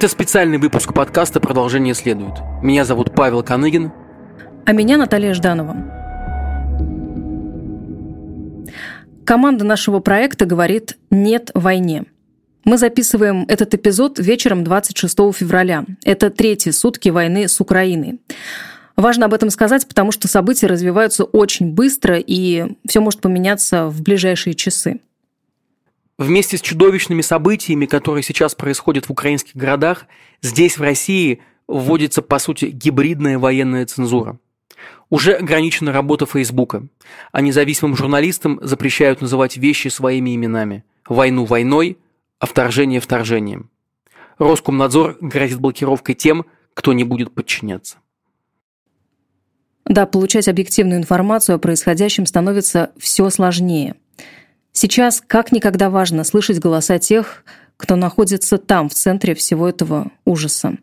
Это специальный выпуск подкаста «Продолжение следует». Меня зовут Павел Коныгин. А меня Наталья Жданова. Команда нашего проекта говорит «нет войне». Мы записываем этот эпизод вечером 26 февраля. Это третьи сутки войны с Украиной. Важно об этом сказать, потому что события развиваются очень быстро, и все может поменяться в ближайшие часы. Вместе с чудовищными событиями, которые сейчас происходят в украинских городах, здесь, в России, вводится, по сути, гибридная военная цензура. Уже ограничена работа Фейсбука, а независимым журналистам запрещают называть вещи своими именами. Войну войной, а вторжение вторжением. Роскомнадзор грозит блокировкой тем, кто не будет подчиняться. Да, получать объективную информацию о происходящем становится все сложнее – Сейчас как никогда важно слышать голоса тех, кто находится там, в центре всего этого ужаса.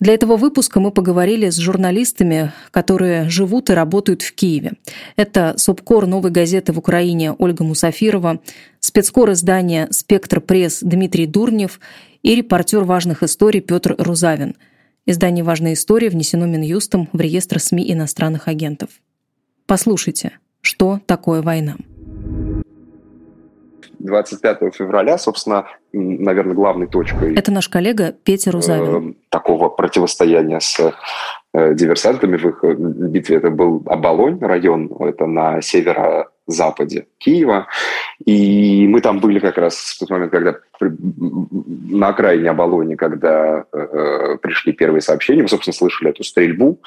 Для этого выпуска мы поговорили с журналистами, которые живут и работают в Киеве. Это СОПКОР «Новой газеты» в Украине Ольга Мусафирова, спецкор издания «Спектр пресс» Дмитрий Дурнев и репортер важных историй Петр Рузавин. Издание «Важные истории» внесено Минюстом в реестр СМИ иностранных агентов. Послушайте, что такое война. 25 февраля, собственно, наверное, главной точкой... Это наш коллега Петя Рузавин. Э, такого противостояния с э, диверсантами в их битве. Это был Оболонь район, это на северо-западе Киева. И мы там были как раз в тот момент, когда на окраине Оболони, когда э, пришли первые сообщения, мы, собственно, слышали эту стрельбу.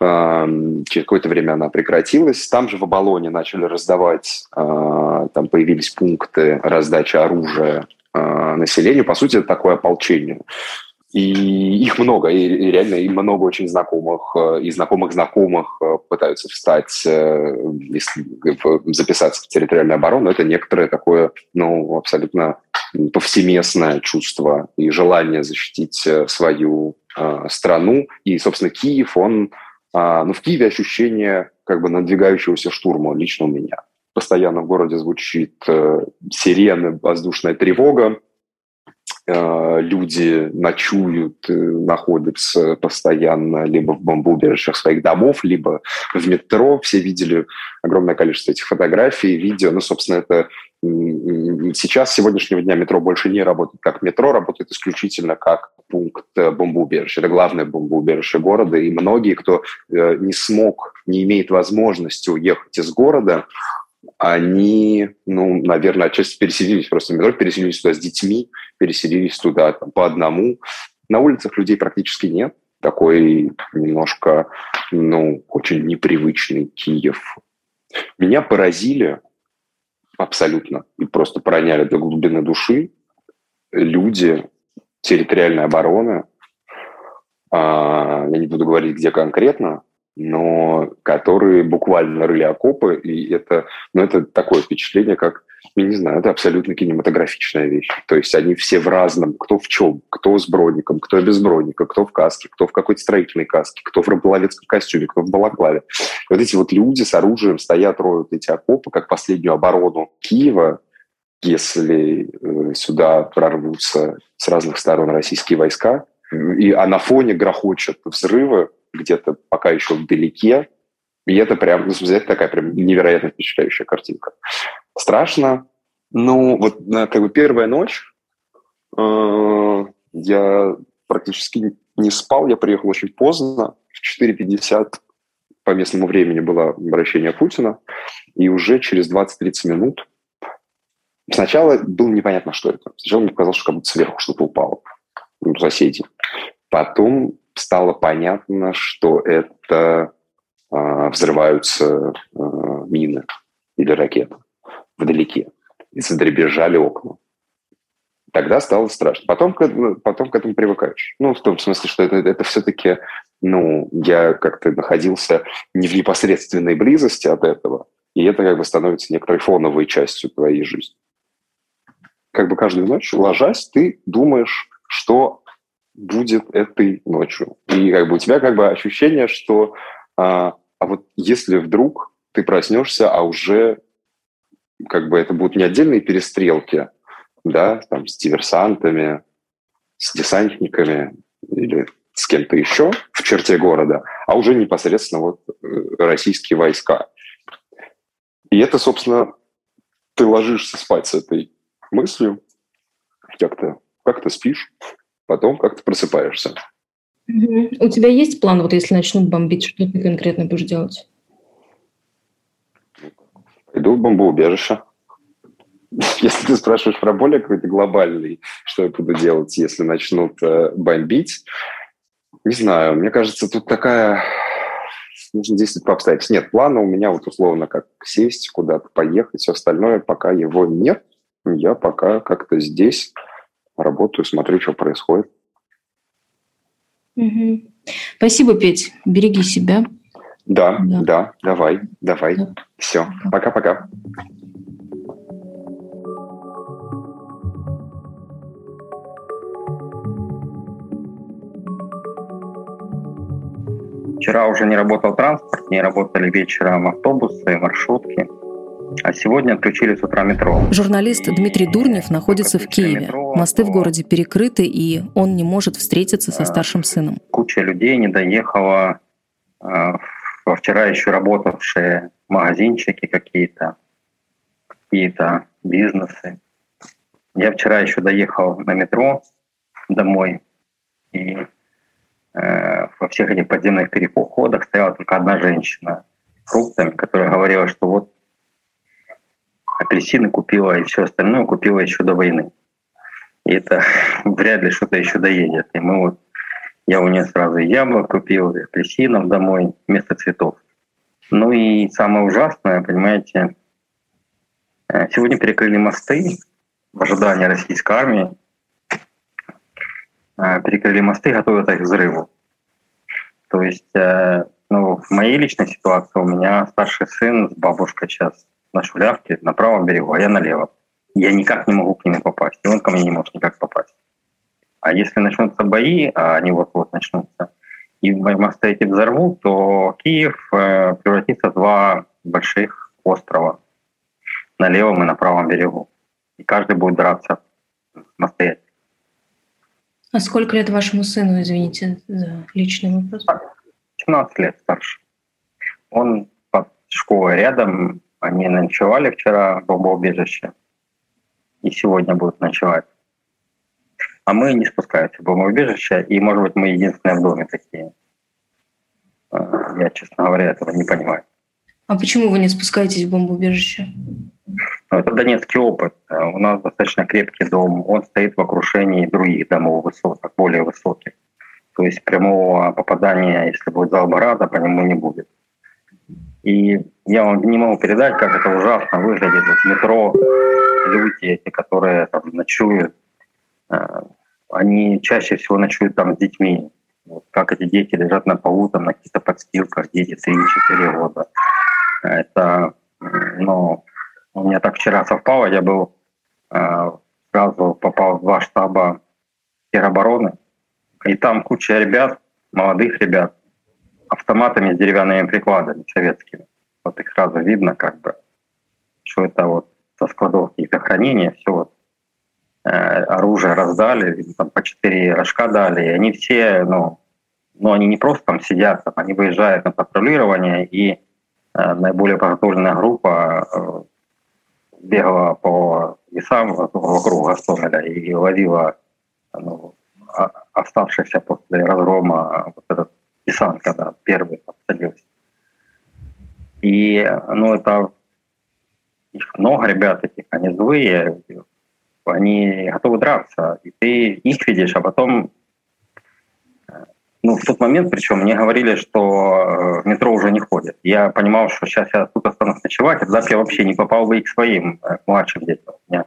Э, через какое-то время она прекратилась. Там же в Оболоне начали раздавать, э, там появились пункты раздачи оружия э, населению. По сути, это такое ополчение. И их много, и, реально и много очень знакомых, э, и знакомых знакомых э, пытаются встать, э, записаться в территориальную оборону. Это некоторое такое, ну, абсолютно повсеместное чувство и желание защитить свою страну. И, собственно, Киев, он, э, ну, в Киеве ощущение как бы надвигающегося штурма лично у меня. Постоянно в городе звучит сирены, воздушная тревога, люди ночуют, э, находятся постоянно либо в бомбоубежищах своих домов, либо в метро. Все видели огромное количество этих фотографий, видео. Ну, собственно, это сейчас, с сегодняшнего дня, метро больше не работает как метро, работает исключительно как пункт э, бомбоубежища. Это главное бомбоубежище города. И многие, кто не смог, не имеет возможности уехать из города, они, ну, наверное, отчасти переселились просто в метро, переселились туда с детьми, переселились туда там, по одному. На улицах людей практически нет. Такой немножко, ну, очень непривычный Киев. Меня поразили абсолютно и просто проняли до глубины души люди территориальной обороны. А, я не буду говорить, где конкретно, но которые буквально рыли окопы, и это, ну, это такое впечатление, как, я не знаю, это абсолютно кинематографичная вещь. То есть они все в разном, кто в чем, кто с броником, кто без броника, кто в каске, кто в какой-то строительной каске, кто в рыболовецком костюме, кто в балаклаве. Вот эти вот люди с оружием стоят, роют эти окопы, как последнюю оборону Киева, если э, сюда прорвутся с разных сторон российские войска, и, а на фоне грохочут взрывы, где-то пока еще вдалеке. И это прям, ну, это такая прям невероятно впечатляющая картинка. Страшно. Ну, вот как бы первая ночь э, я практически не спал. Я приехал очень поздно. В 4.50 по местному времени было обращение Путина. И уже через 20-30 минут Сначала было непонятно, что это. Сначала мне показалось, что как будто сверху что-то упало у соседей. Потом стало понятно, что это э, взрываются э, мины или ракеты вдалеке. И задребезжали окна. Тогда стало страшно. Потом, потом к этому привыкаешь. Ну, в том смысле, что это, это все-таки, ну, я как-то находился не в непосредственной близости от этого, и это как бы становится некоторой фоновой частью твоей жизни. Как бы каждую ночь, ложась, ты думаешь, что будет этой ночью. И как бы у тебя как бы ощущение, что а, а вот если вдруг ты проснешься, а уже как бы это будут не отдельные перестрелки, да, там с диверсантами, с десантниками или с кем-то еще в черте города, а уже непосредственно вот э, российские войска. И это, собственно, ты ложишься спать с этой мыслью, как-то как то спишь, потом как-то просыпаешься. У тебя есть план, вот если начнут бомбить, что ты конкретно будешь делать? Иду в бомбоубежище. Если ты спрашиваешь про более какой-то глобальный, что я буду делать, если начнут э, бомбить, не знаю, мне кажется, тут такая... Нужно действовать по обстоятельствам. Нет, плана у меня вот условно как сесть, куда-то поехать, все остальное, пока его нет, я пока как-то здесь работаю, смотрю, что происходит. Угу. Спасибо, Петь. Береги себя. Да, да, да давай, давай. Да. Все, пока-пока. Вчера уже не работал транспорт, не работали вечером автобусы, маршрутки. А сегодня отключили с утра метро. Журналист Дмитрий Дурнев находится в Киеве. Мосты в городе перекрыты, и он не может встретиться со старшим сыном. Куча людей не доехала. Во вчера еще работавшие магазинчики какие-то, какие-то бизнесы. Я вчера еще доехал на метро домой, и э, во всех этих подземных переходах стояла только одна женщина с фруктами, которая говорила, что вот апельсины купила и все остальное купила еще до войны. И это вряд ли что-то еще доедет. И мы вот, я у нее сразу яблок купил, и апельсинов домой вместо цветов. Ну и самое ужасное, понимаете, э, сегодня перекрыли мосты в ожидании российской армии. Э, перекрыли мосты, готовятся к взрыву. То есть, э, ну, в моей личной ситуации у меня старший сын с бабушкой сейчас на шулявке на правом берегу, а я налево. Я никак не могу к нему попасть, и он ко мне не может никак попасть. А если начнутся бои, а они вот-вот начнутся, и мосты эти взорвут, то Киев превратится в два больших острова на левом и на правом берегу. И каждый будет драться самостоятельно. А сколько лет вашему сыну, извините за личный вопрос? 17 лет старше. Он под школой рядом, они ночевали вчера в бомбоубежище и сегодня будут ночевать. А мы не спускаемся в бомбоубежище, и, может быть, мы единственные в доме такие. А, я, честно говоря, этого не понимаю. А почему вы не спускаетесь в бомбоубежище? Ну, это донецкий опыт. У нас достаточно крепкий дом. Он стоит в окружении других домов высоток, более высоких. То есть прямого попадания, если будет зал Барада, по нему не будет. И я вам не могу передать, как это ужасно выглядит. Вот метро люди эти, которые там ночуют, э, они чаще всего ночуют там с детьми. Вот как эти дети лежат на полу, там на каких-то подстилках, дети 3-4 года. Это, ну, у меня так вчера совпало, я был э, сразу попал в два штаба теробороны, и там куча ребят, молодых ребят, автоматами с деревянными прикладами советскими. Вот их сразу видно, как бы, что это вот со складов каких-то хранения, все вот э, оружие раздали, там по четыре рожка дали, и они все, ну, ну, они не просто там сидят, там, они выезжают на патрулирование, и э, наиболее подготовленная группа э, бегала по лесам вокруг Гастомеля и ловила ну, оставшихся после разгрома вот этот десант, когда первый подсадился. И, ну, это их много ребят этих, они злые, они готовы драться, и ты их видишь, а потом ну, в тот момент, причем мне говорили, что э, в метро уже не ходят. Я понимал, что сейчас я тут останусь ночевать, а тогда я вообще не попал бы и к своим к младшим детям. У меня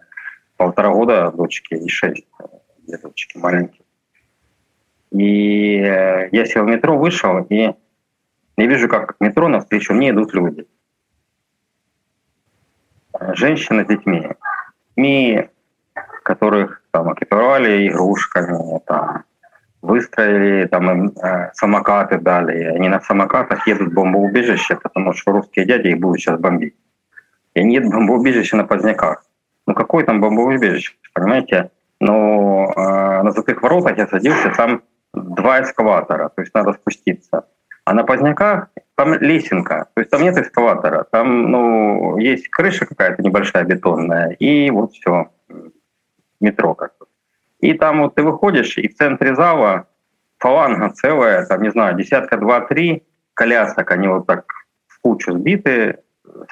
полтора года дочки и шесть, э, дочки маленькие. И э, я сел в метро, вышел, и я вижу, как метро навстречу мне идут люди. Женщины с детьми. Детьми, которых там экипировали игрушками, там, выстроили там э, самокаты дали. Они на самокатах едут в бомбоубежище, потому что русские дяди их будут сейчас бомбить. И они едут в бомбоубежище на Поздняках. Ну какое там бомбоубежище, понимаете? Но э, на Золотых воротах я садился, там два эскалатора, то есть надо спуститься. А на Поздняках там лесенка, то есть там нет эскалатора, там ну, есть крыша какая-то небольшая бетонная, и вот все, метро как -то. И там вот ты выходишь, и в центре зала фаланга целая, там, не знаю, десятка, два, три колясок, они вот так в кучу сбиты,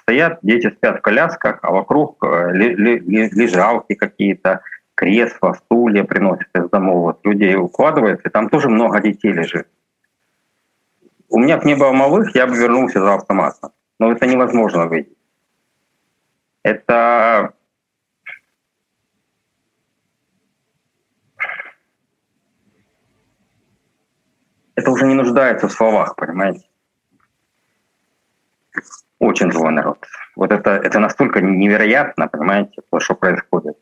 стоят, дети спят в колясках, а вокруг э, лежалки какие-то, кресла, стулья приносят из домов. Вот людей укладывают, и там тоже много детей лежит. У меня бы не было малых, я бы вернулся за автоматом. Но это невозможно выйти. Это это уже не нуждается в словах, понимаете? Очень злой народ. Вот это, это настолько невероятно, понимаете, то, что происходит.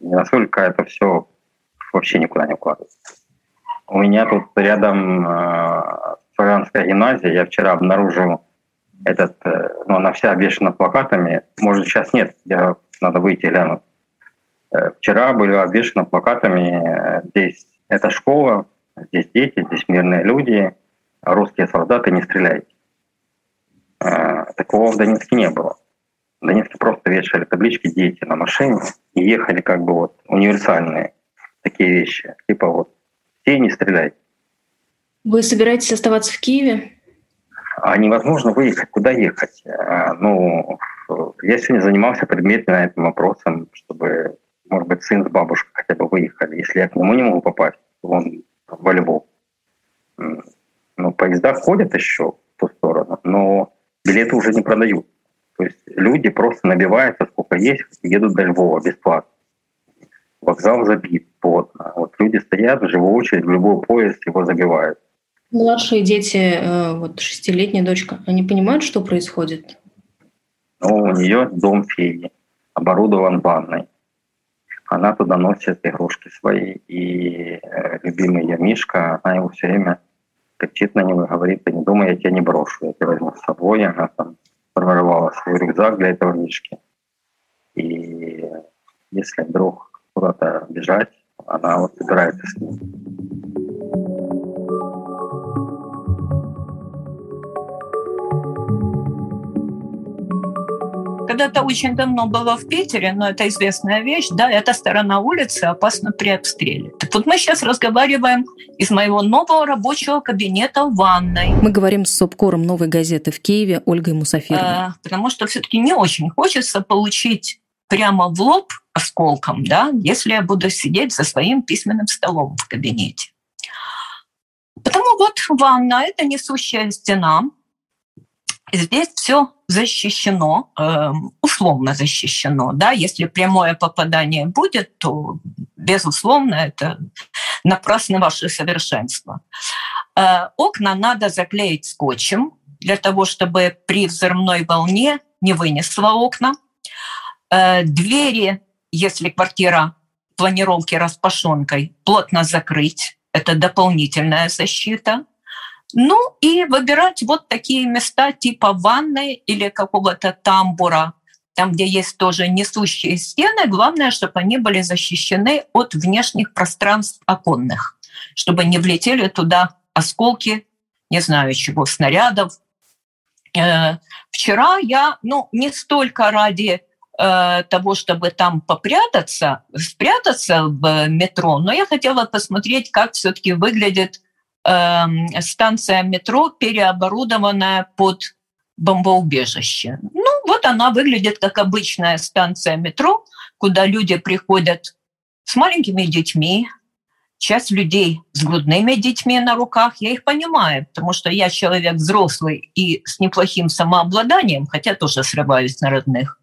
Настолько это все вообще никуда не укладывается. У меня тут рядом э, славянская гимназия. Я вчера обнаружил этот, э, ну, она вся обвешена плакатами. Может, сейчас нет, я, надо выйти глянуть. Э, вчера были обвешены плакатами э, здесь эта школа, здесь дети, здесь мирные люди, русские солдаты, не стреляйте. Э, такого в Донецке не было. В Донецке просто вешали таблички «Дети» на машине и ехали как бы вот универсальные такие вещи. Типа вот «Все не стреляйте». Вы собираетесь оставаться в Киеве? А невозможно выехать. Куда ехать? А, ну, я сегодня занимался предметно этим вопросом, чтобы, может быть, сын с бабушкой хотя бы выехали. Если я к нему не могу попасть, он во Львов. Ну, поезда ходят еще в ту сторону, но билеты уже не продают. То есть люди просто набиваются, сколько есть, едут до Львова бесплатно. Вокзал забит плотно. Вот люди стоят в живую очередь, в любой поезд его забивают. Младшие дети, э, вот шестилетняя дочка, они понимают, что происходит? Ну, у нее дом феи, оборудован ванной. Она туда носит игрушки свои. И э, любимый ее Мишка, она его все время кричит на него и говорит, ты не думай, я тебя не брошу, я тебя возьму с собой. Она там формировала свой рюкзак для этого Мишки. И если вдруг куда-то бежать, она вот собирается с ним. Когда-то очень давно была в Питере, но это известная вещь, да, эта сторона улицы опасна при обстреле. Так вот мы сейчас разговариваем из моего нового рабочего кабинета в ванной. Мы говорим с субкором «Новой газеты» в Киеве Ольгой Мусафировой. А, потому что все таки не очень хочется получить прямо в лоб осколком, да, если я буду сидеть за своим письменным столом в кабинете. Потому вот ванна – это несущая стена, Здесь все защищено, эм, условно защищено. Да? Если прямое попадание будет, то, безусловно, это напрасно ваше совершенство. Э, окна надо заклеить скотчем для того, чтобы при взрывной волне не вынесло окна. Э, двери, если квартира планировки распашонкой, плотно закрыть. Это дополнительная защита. Ну и выбирать вот такие места типа ванной или какого-то тамбура, там, где есть тоже несущие стены, главное, чтобы они были защищены от внешних пространств оконных, чтобы не влетели туда осколки, не знаю чего, снарядов. Э, вчера я, ну, не столько ради э, того, чтобы там попрятаться, спрятаться в метро, но я хотела посмотреть, как все-таки выглядит Эм, станция метро, переоборудованная под бомбоубежище. Ну, вот она выглядит как обычная станция метро, куда люди приходят с маленькими детьми, часть людей с грудными детьми на руках, я их понимаю, потому что я человек взрослый и с неплохим самообладанием, хотя тоже срываюсь на родных.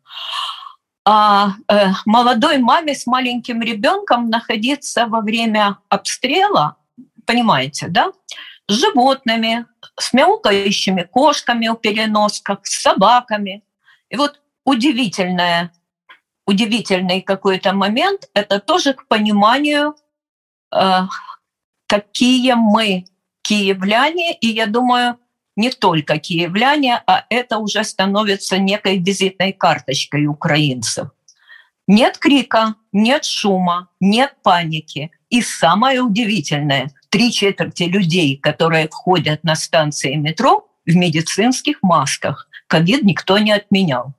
А э, молодой маме с маленьким ребенком находиться во время обстрела понимаете, да, с животными, с мяукающими кошками у переносках, с собаками. И вот удивительное, удивительный какой-то момент – это тоже к пониманию, э, какие мы киевляне, и я думаю, не только киевляне, а это уже становится некой визитной карточкой украинцев. Нет крика, нет шума, нет паники. И самое удивительное, три четверти людей, которые входят на станции метро, в медицинских масках. Ковид никто не отменял.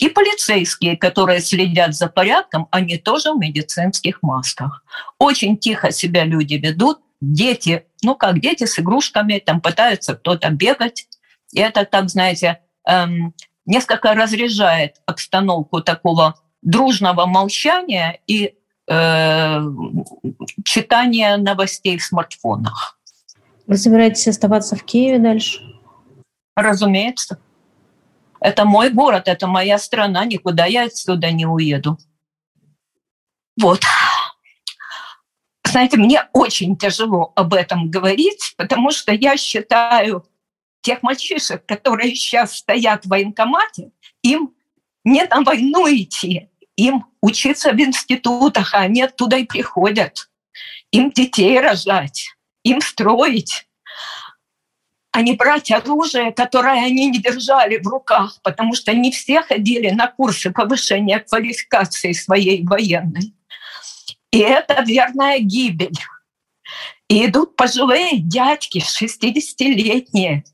И полицейские, которые следят за порядком, они тоже в медицинских масках. Очень тихо себя люди ведут. Дети, ну как дети с игрушками, там пытаются кто-то бегать. И это, так знаете, эм, несколько разряжает обстановку такого дружного молчания и э, читания новостей в смартфонах. Вы собираетесь оставаться в Киеве дальше? Разумеется. Это мой город, это моя страна, никуда я отсюда не уеду. Вот. Знаете, мне очень тяжело об этом говорить, потому что я считаю тех мальчишек, которые сейчас стоят в военкомате, им не на войну идти, им учиться в институтах, а они оттуда и приходят. Им детей рожать, им строить, а не брать оружие, которое они не держали в руках, потому что не все ходили на курсы повышения квалификации своей военной. И это верная гибель. И идут пожилые дядьки, 60-летние,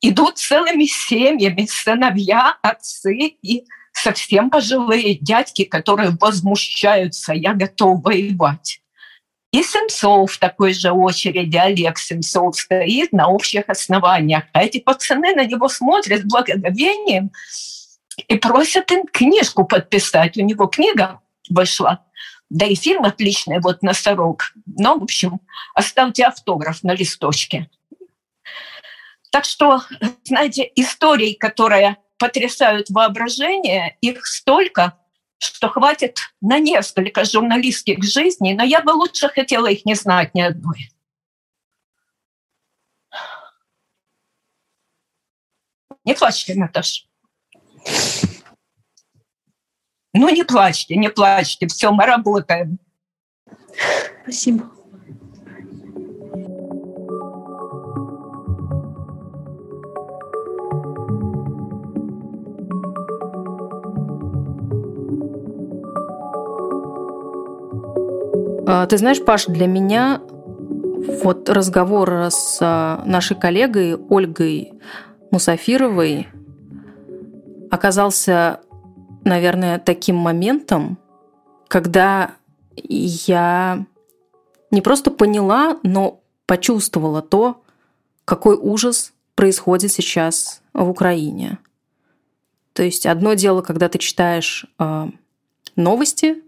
идут целыми семьями, сыновья, отцы и совсем пожилые дядьки, которые возмущаются, я готов воевать. И Сенцов в такой же очереди, Олег Сенцов стоит на общих основаниях. А эти пацаны на него смотрят с благоговением и просят им книжку подписать. У него книга вышла. Да и фильм отличный, вот «Носорог». Но, в общем, оставьте автограф на листочке. Так что, знаете, истории, которые потрясают воображение, их столько – что хватит на несколько журналистских жизней, но я бы лучше хотела их не знать ни одной. Не плачьте, Наташа. Ну, не плачьте, не плачьте. Все, мы работаем. Спасибо. Ты знаешь, Паш, для меня вот разговор с а, нашей коллегой Ольгой Мусафировой оказался, наверное, таким моментом, когда я не просто поняла, но почувствовала то, какой ужас происходит сейчас в Украине. То есть одно дело, когда ты читаешь э, новости,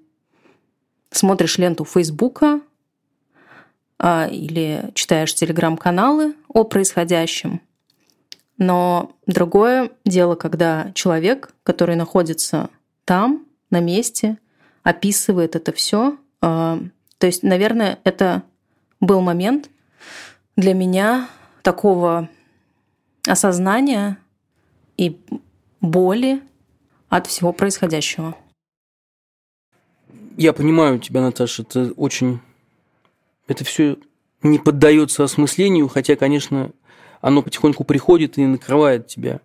смотришь ленту Фейсбука а, или читаешь телеграм-каналы о происходящем. Но другое дело, когда человек, который находится там, на месте, описывает это все. А, то есть, наверное, это был момент для меня такого осознания и боли от всего происходящего. Я понимаю тебя, Наташа, это очень... Это все не поддается осмыслению, хотя, конечно, оно потихоньку приходит и накрывает тебя.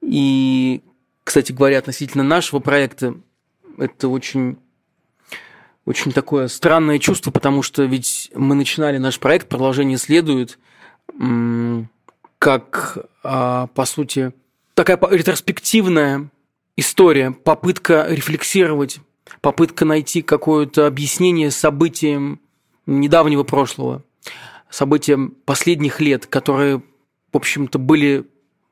И, кстати говоря, относительно нашего проекта, это очень, очень такое странное чувство, потому что ведь мы начинали наш проект, продолжение следует, как, а, по сути, такая ретроспективная история, попытка рефлексировать попытка найти какое-то объяснение событиям недавнего прошлого, событиям последних лет, которые, в общем-то, были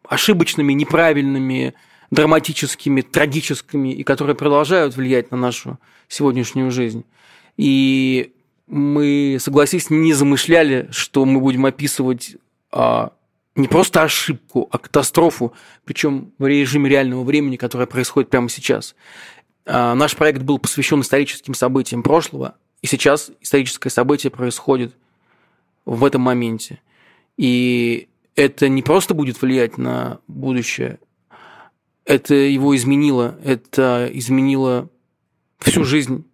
ошибочными, неправильными, драматическими, трагическими, и которые продолжают влиять на нашу сегодняшнюю жизнь. И мы, согласись, не замышляли, что мы будем описывать а, не просто ошибку, а катастрофу, причем в режиме реального времени, которая происходит прямо сейчас. А, наш проект был посвящен историческим событиям прошлого, и сейчас историческое событие происходит в этом моменте. И это не просто будет влиять на будущее, это его изменило, это изменило всю жизнь,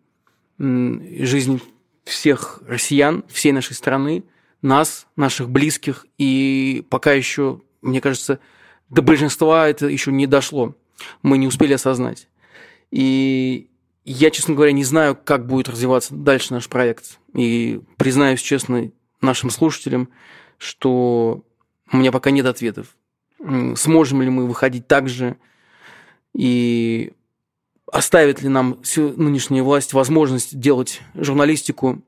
жизнь всех россиян, всей нашей страны, нас, наших близких, и пока еще, мне кажется, до большинства это еще не дошло. Мы не успели осознать. И Я, честно говоря, не знаю, как будет развиваться дальше наш проект. И признаюсь честно нашим слушателям, что у меня пока нет ответов. Сможем ли мы выходить так же? И оставит ли нам нынешняя власть возможность делать журналистику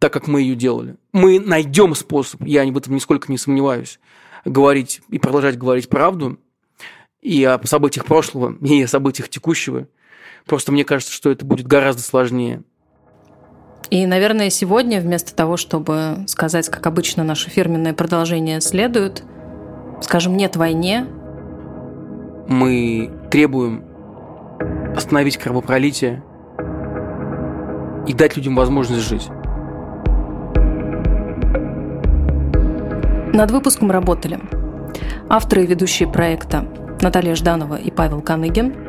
так, как мы ее делали? Мы найдем способ, я в этом нисколько не сомневаюсь, говорить и продолжать говорить правду и о событиях прошлого, и о событиях текущего. Просто мне кажется, что это будет гораздо сложнее. И, наверное, сегодня вместо того, чтобы сказать, как обычно, наше фирменное продолжение следует, скажем «нет войне», мы требуем остановить кровопролитие и дать людям возможность жить. Над выпуском работали авторы и ведущие проекта Наталья Жданова и Павел Каныгин,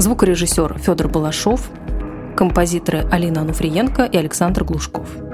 звукорежиссер Федор Балашов, композиторы Алина Ануфриенко и Александр Глушков –